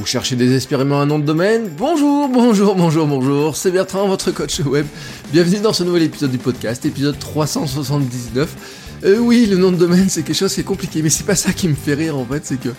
Vous cherchez désespérément un nom de domaine Bonjour, bonjour, bonjour, bonjour, c'est Bertrand, votre coach web. Bienvenue dans ce nouvel épisode du podcast, épisode 379. Euh, oui, le nom de domaine, c'est quelque chose qui est compliqué, mais c'est pas ça qui me fait rire en fait, c'est que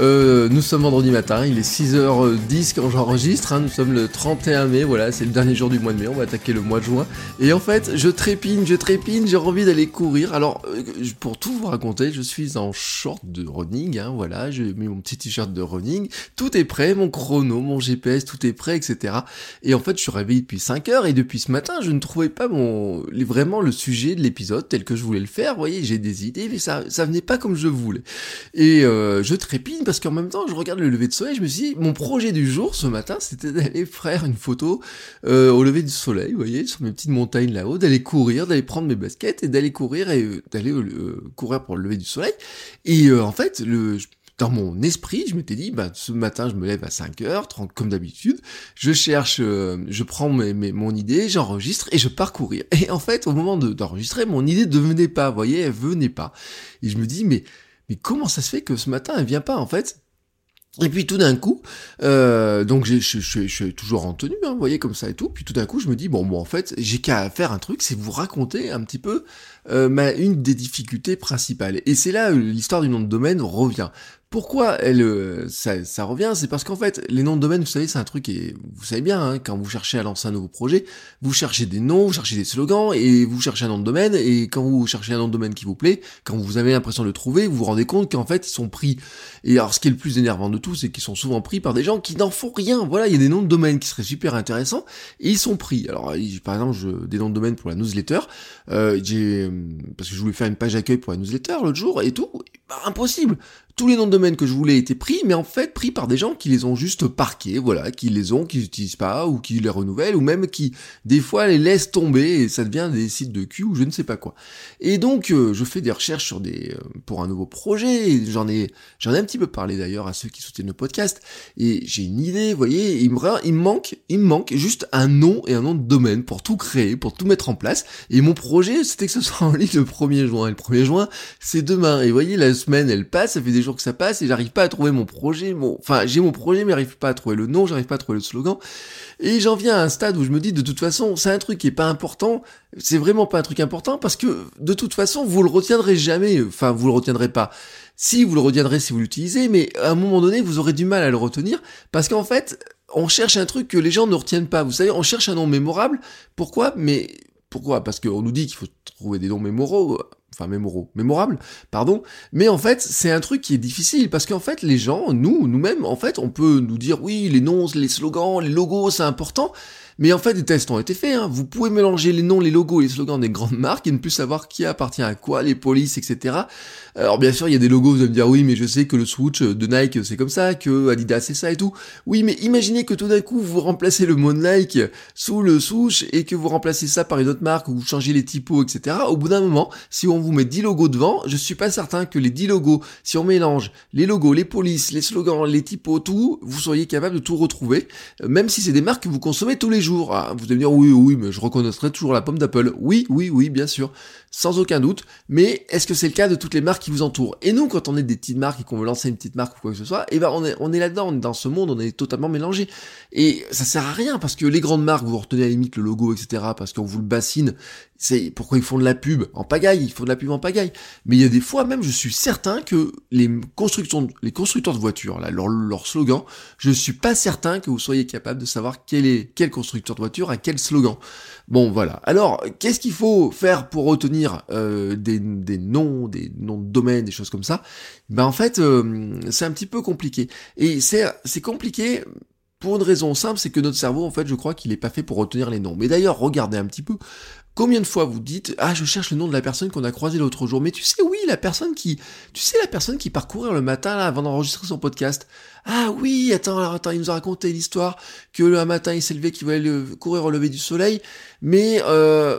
euh, nous sommes vendredi matin, il est 6h10 quand j'enregistre, hein, nous sommes le 31 mai, voilà, c'est le dernier jour du mois de mai, on va attaquer le mois de juin. Et en fait, je trépine, je trépine, j'ai envie d'aller courir. Alors, euh, pour tout vous raconter, je suis en short de running, hein, voilà, j'ai mis mon petit t-shirt de running, tout est prêt, mon chrono, mon GPS, tout est prêt, etc. Et en fait, je suis réveillé depuis 5 heures et depuis ce matin, je ne trouvais pas mon vraiment le sujet de l'épisode tel que je voulais le faire. Vous voyez, j'ai des idées, mais ça, ça venait pas comme je voulais. Et euh, je parce qu'en même temps, je regarde le lever de soleil, je me suis dit, mon projet du jour ce matin, c'était d'aller faire une photo euh, au lever du soleil, vous voyez, sur mes petites montagnes là-haut, d'aller courir, d'aller prendre mes baskets et d'aller courir et euh, d'aller euh, courir pour le lever du soleil. Et en fait, le dans mon esprit, je m'étais dit, bah, ce matin, je me lève à 5h30, comme d'habitude, je cherche, je prends mes, mon idée, j'enregistre et je pars courir. Et en fait, au moment d'enregistrer, mon idée ne venait pas, vous voyez, elle venait pas. Et je me dis, mais, mais comment ça se fait que ce matin, elle vient pas, en fait? Et puis tout d'un coup, euh, donc je, suis toujours en tenue, hein, vous voyez comme ça et tout. Puis tout d'un coup, je me dis bon, bon en fait, j'ai qu'à faire un truc, c'est vous raconter un petit peu euh, ma, une des difficultés principales. Et c'est là où l'histoire du nom de domaine revient. Pourquoi elle, euh, ça, ça revient C'est parce qu'en fait, les noms de domaine, vous savez, c'est un truc et vous savez bien, hein, quand vous cherchez à lancer un nouveau projet, vous cherchez des noms, vous cherchez des slogans et vous cherchez un nom de domaine. Et quand vous cherchez un nom de domaine qui vous plaît, quand vous avez l'impression de le trouver, vous vous rendez compte qu'en fait, ils sont pris. Et alors, ce qui est le plus énervant de tout, c'est qu'ils sont souvent pris par des gens qui n'en font rien. Voilà, il y a des noms de domaine qui seraient super intéressants et ils sont pris. Alors, par exemple, je, des noms de domaine pour la newsletter, euh, j'ai parce que je voulais faire une page d'accueil pour la newsletter l'autre jour et tout, bah, impossible tous les noms de domaine que je voulais étaient pris, mais en fait pris par des gens qui les ont juste parqués, voilà, qui les ont, qui n'utilisent pas, ou qui les renouvellent, ou même qui, des fois, les laissent tomber, et ça devient des sites de cul, ou je ne sais pas quoi. Et donc, euh, je fais des recherches sur des, euh, pour un nouveau projet, j'en ai, j'en ai un petit peu parlé d'ailleurs à ceux qui soutiennent le podcast, et j'ai une idée, vous voyez, il me, il manque, il me manque juste un nom et un nom de domaine pour tout créer, pour tout mettre en place, et mon projet, c'était que ce soit en ligne le 1er juin, et le 1er juin, c'est demain, et vous voyez, la semaine, elle passe, ça fait des que ça passe et j'arrive pas à trouver mon projet, mon, enfin, j'ai mon projet mais j'arrive pas à trouver le nom, j'arrive pas à trouver le slogan. Et j'en viens à un stade où je me dis, de toute façon, c'est un truc qui est pas important, c'est vraiment pas un truc important parce que, de toute façon, vous le retiendrez jamais, enfin, vous le retiendrez pas. Si, vous le retiendrez si vous l'utilisez, mais à un moment donné, vous aurez du mal à le retenir parce qu'en fait, on cherche un truc que les gens ne retiennent pas. Vous savez, on cherche un nom mémorable. Pourquoi? Mais, pourquoi? Parce qu'on nous dit qu'il faut trouver des noms mémoraux enfin mémorable, pardon. Mais en fait, c'est un truc qui est difficile parce qu'en fait, les gens, nous, nous-mêmes, en fait, on peut nous dire oui, les noms, les slogans, les logos, c'est important. Mais en fait, des tests ont été faits. Hein. Vous pouvez mélanger les noms, les logos et les slogans des grandes marques et ne plus savoir qui appartient à quoi, les polices, etc. Alors bien sûr, il y a des logos, vous allez me dire oui, mais je sais que le switch de Nike c'est comme ça, que Adidas c'est ça et tout. Oui, mais imaginez que tout d'un coup vous remplacez le mot Nike sous le switch et que vous remplacez ça par une autre marque ou vous changez les typos, etc. Au bout d'un moment, si on vous met 10 logos devant, je suis pas certain que les 10 logos, si on mélange les logos, les polices, les slogans, les typos, tout, vous seriez capable de tout retrouver, même si c'est des marques que vous consommez tous les vous allez me dire oui, oui, mais je reconnaîtrai toujours la pomme d'Apple. Oui, oui, oui, bien sûr sans aucun doute, mais est-ce que c'est le cas de toutes les marques qui vous entourent? Et nous, quand on est des petites marques et qu'on veut lancer une petite marque ou quoi que ce soit, eh ben on est, on est là-dedans, on est dans ce monde, on est totalement mélangé. Et ça sert à rien, parce que les grandes marques, vous retenez à la limite le logo, etc., parce qu'on vous le bassine, c'est pourquoi ils font de la pub en pagaille, ils font de la pub en pagaille. Mais il y a des fois même, je suis certain que les constructeurs de voitures, là, leur, slogan, je suis pas certain que vous soyez capable de savoir quel est quel constructeur de voiture a quel slogan. Bon, voilà. Alors, qu'est-ce qu'il faut faire pour retenir euh, des, des, noms, des noms de domaine, des choses comme ça? Ben en fait, euh, c'est un petit peu compliqué. Et c'est c'est compliqué pour une raison simple, c'est que notre cerveau, en fait, je crois qu'il est pas fait pour retenir les noms. Mais d'ailleurs, regardez un petit peu Combien de fois vous dites ah je cherche le nom de la personne qu'on a croisée l'autre jour mais tu sais oui la personne qui tu sais la personne qui parcourait le matin là avant d'enregistrer son podcast ah oui attends alors attends il nous a raconté l'histoire que le matin il s'est levé qu'il voulait courir au lever du soleil. Mais euh,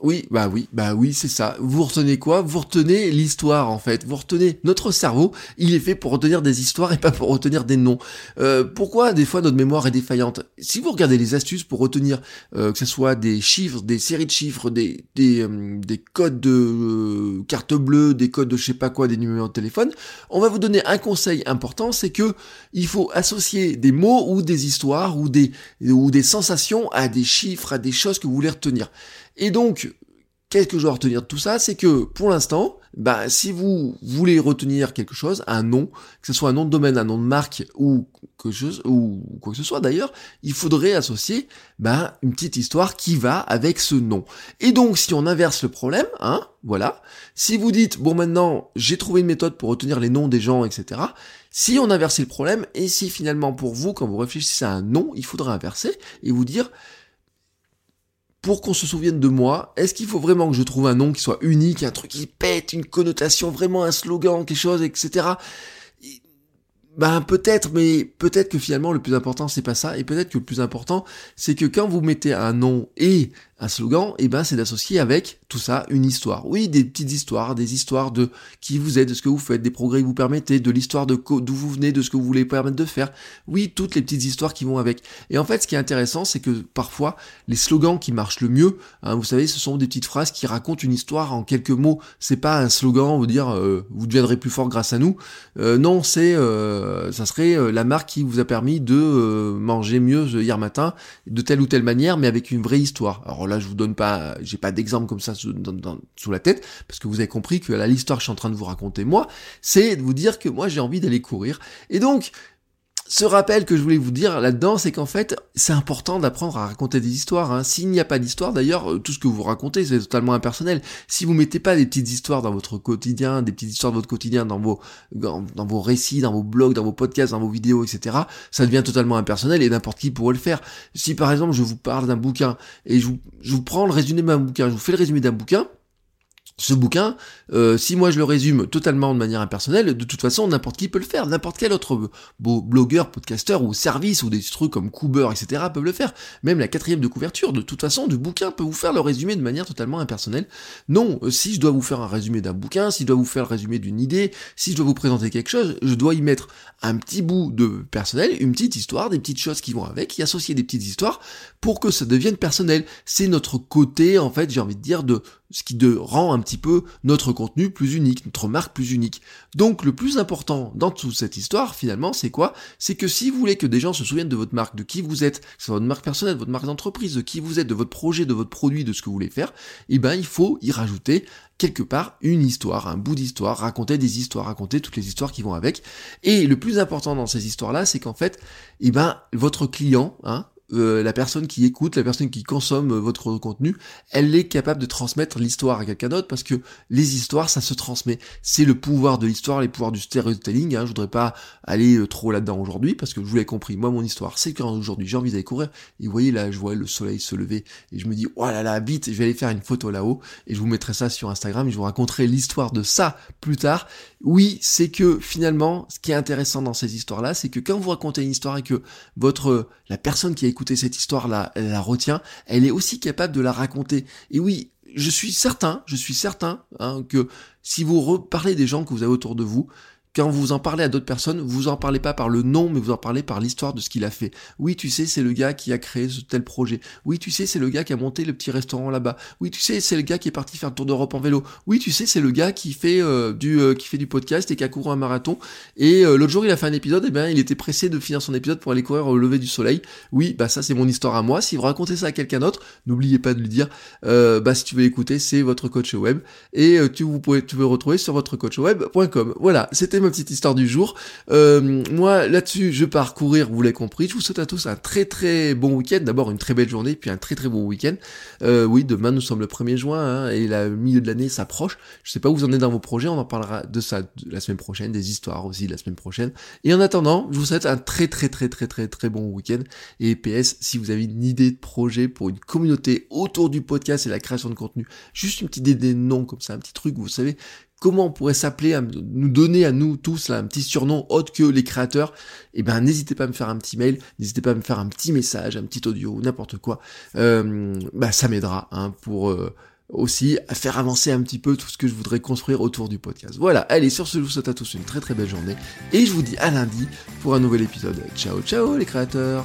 oui, bah oui, bah oui, c'est ça. Vous retenez quoi? Vous retenez l'histoire en fait. Vous retenez notre cerveau. Il est fait pour retenir des histoires et pas pour retenir des noms. Euh, pourquoi des fois notre mémoire est défaillante? Si vous regardez les astuces pour retenir euh, que ce soit des chiffres, des séries de chiffres, des des, euh, des codes de carte bleue, des codes de je sais pas quoi, des numéros de téléphone, on va vous donner un conseil important, c'est que il faut associer des mots ou des histoires ou des ou des sensations à des chiffres, à des choses que vous voulez retenir. Et donc, qu'est-ce que je dois retenir de tout ça? C'est que pour l'instant, bah, si vous voulez retenir quelque chose, un nom, que ce soit un nom de domaine, un nom de marque ou quelque chose, ou quoi que ce soit d'ailleurs, il faudrait associer bah, une petite histoire qui va avec ce nom. Et donc, si on inverse le problème, hein, voilà, si vous dites, bon maintenant, j'ai trouvé une méthode pour retenir les noms des gens, etc., si on inversait le problème, et si finalement pour vous, quand vous réfléchissez à un nom, il faudrait inverser et vous dire, pour qu'on se souvienne de moi, est-ce qu'il faut vraiment que je trouve un nom qui soit unique, un truc qui pète, une connotation, vraiment un slogan, quelque chose, etc. Ben peut-être, mais peut-être que finalement le plus important c'est pas ça, et peut-être que le plus important c'est que quand vous mettez un nom et un slogan, et eh ben c'est d'associer avec tout ça une histoire. Oui, des petites histoires, des histoires de qui vous êtes, de ce que vous faites, des progrès que vous permettez, de l'histoire de d'où vous venez, de ce que vous voulez permettre de faire. Oui, toutes les petites histoires qui vont avec. Et en fait, ce qui est intéressant, c'est que parfois les slogans qui marchent le mieux, hein, vous savez, ce sont des petites phrases qui racontent une histoire en quelques mots. C'est pas un slogan, vous dire euh, vous deviendrez plus fort grâce à nous. Euh, non, c'est euh, ça serait la marque qui vous a permis de manger mieux hier matin de telle ou telle manière, mais avec une vraie histoire. Là, je vous donne pas, j'ai pas d'exemple comme ça sous, sous, la tête, parce que vous avez compris que l'histoire que je suis en train de vous raconter moi, c'est de vous dire que moi j'ai envie d'aller courir. Et donc, ce rappel que je voulais vous dire là-dedans, c'est qu'en fait, c'est important d'apprendre à raconter des histoires. Hein. S'il n'y a pas d'histoire, d'ailleurs, euh, tout ce que vous racontez, c'est totalement impersonnel. Si vous mettez pas des petites histoires dans votre quotidien, des petites histoires de votre quotidien dans vos, récits, dans vos blogs, dans vos podcasts, dans vos vidéos, etc., ça devient totalement impersonnel et n'importe qui pourrait le faire. Si par exemple, je vous parle d'un bouquin et je vous prends le résumé d'un bouquin, je vous fais le résumé d'un bouquin, ce bouquin, euh, si moi je le résume totalement de manière impersonnelle, de toute façon n'importe qui peut le faire, n'importe quel autre beau blogueur, podcasteur ou service ou des trucs comme Cooper, etc. peuvent le faire. Même la quatrième de couverture, de toute façon, du bouquin peut vous faire le résumé de manière totalement impersonnelle. Non, euh, si je dois vous faire un résumé d'un bouquin, si je dois vous faire le résumé d'une idée, si je dois vous présenter quelque chose, je dois y mettre un petit bout de personnel, une petite histoire, des petites choses qui vont avec, y associer des petites histoires pour que ça devienne personnel. C'est notre côté, en fait, j'ai envie de dire, de ce qui de, rend un petit peu notre contenu plus unique, notre marque plus unique. Donc le plus important dans toute cette histoire, finalement, c'est quoi? C'est que si vous voulez que des gens se souviennent de votre marque, de qui vous êtes, que ce soit votre marque personnelle, votre marque d'entreprise, de qui vous êtes, de votre projet, de votre produit, de ce que vous voulez faire, eh ben il faut y rajouter quelque part une histoire, un bout d'histoire, raconter des histoires, raconter toutes les histoires qui vont avec. Et le plus important dans ces histoires-là, c'est qu'en fait, eh ben, votre client, hein, euh, la personne qui écoute, la personne qui consomme euh, votre contenu, elle est capable de transmettre l'histoire à quelqu'un d'autre parce que les histoires, ça se transmet. C'est le pouvoir de l'histoire, les pouvoirs du storytelling. Hein. Je voudrais pas aller euh, trop là-dedans aujourd'hui parce que je vous l'ai compris. Moi, mon histoire, c'est qu'aujourd'hui, j'ai envie d'aller courir. Et vous voyez là, je vois le soleil se lever et je me dis, oh là là, vite, je vais aller faire une photo là-haut et je vous mettrai ça sur Instagram et je vous raconterai l'histoire de ça plus tard. Oui, c'est que finalement, ce qui est intéressant dans ces histoires-là, c'est que quand vous racontez une histoire et que votre la personne qui a écouté cette histoire-là, elle la retient, elle est aussi capable de la raconter. Et oui, je suis certain, je suis certain hein, que si vous reparlez des gens que vous avez autour de vous, quand vous en parlez à d'autres personnes, vous en parlez pas par le nom, mais vous en parlez par l'histoire de ce qu'il a fait. Oui, tu sais, c'est le gars qui a créé ce tel projet. Oui, tu sais, c'est le gars qui a monté le petit restaurant là-bas. Oui, tu sais, c'est le gars qui est parti faire le tour d'Europe en vélo. Oui, tu sais, c'est le gars qui fait euh, du euh, qui fait du podcast et qui a couru un marathon. Et euh, l'autre jour, il a fait un épisode. Et bien, il était pressé de finir son épisode pour aller courir au lever du soleil. Oui, bah ça, c'est mon histoire à moi. Si vous racontez ça à quelqu'un d'autre, n'oubliez pas de lui dire. bah si tu veux l'écouter, c'est votre coach web et tu vous pouvez tu veux retrouver sur votre coachweb.com. Voilà, c'était ma petite histoire du jour. Euh, moi, là-dessus, je pars courir, vous l'avez compris. Je vous souhaite à tous un très très bon week-end. D'abord, une très belle journée, puis un très très bon week-end. Euh, oui, demain, nous sommes le 1er juin, hein, et le milieu de l'année s'approche. Je sais pas où vous en êtes dans vos projets, on en parlera de ça la semaine prochaine, des histoires aussi la semaine prochaine. Et en attendant, je vous souhaite un très très très très très très bon week-end. Et PS, si vous avez une idée de projet pour une communauté autour du podcast et la création de contenu, juste une petite idée de nom comme ça, un petit truc, vous savez, comment on pourrait s'appeler, nous donner à nous tous là, un petit surnom autre que les créateurs, eh ben n'hésitez pas à me faire un petit mail, n'hésitez pas à me faire un petit message, un petit audio, n'importe quoi. Euh, bah ça m'aidera hein, pour euh, aussi faire avancer un petit peu tout ce que je voudrais construire autour du podcast. Voilà, allez, sur ce, je vous souhaite à tous une très très belle journée et je vous dis à lundi pour un nouvel épisode. Ciao ciao les créateurs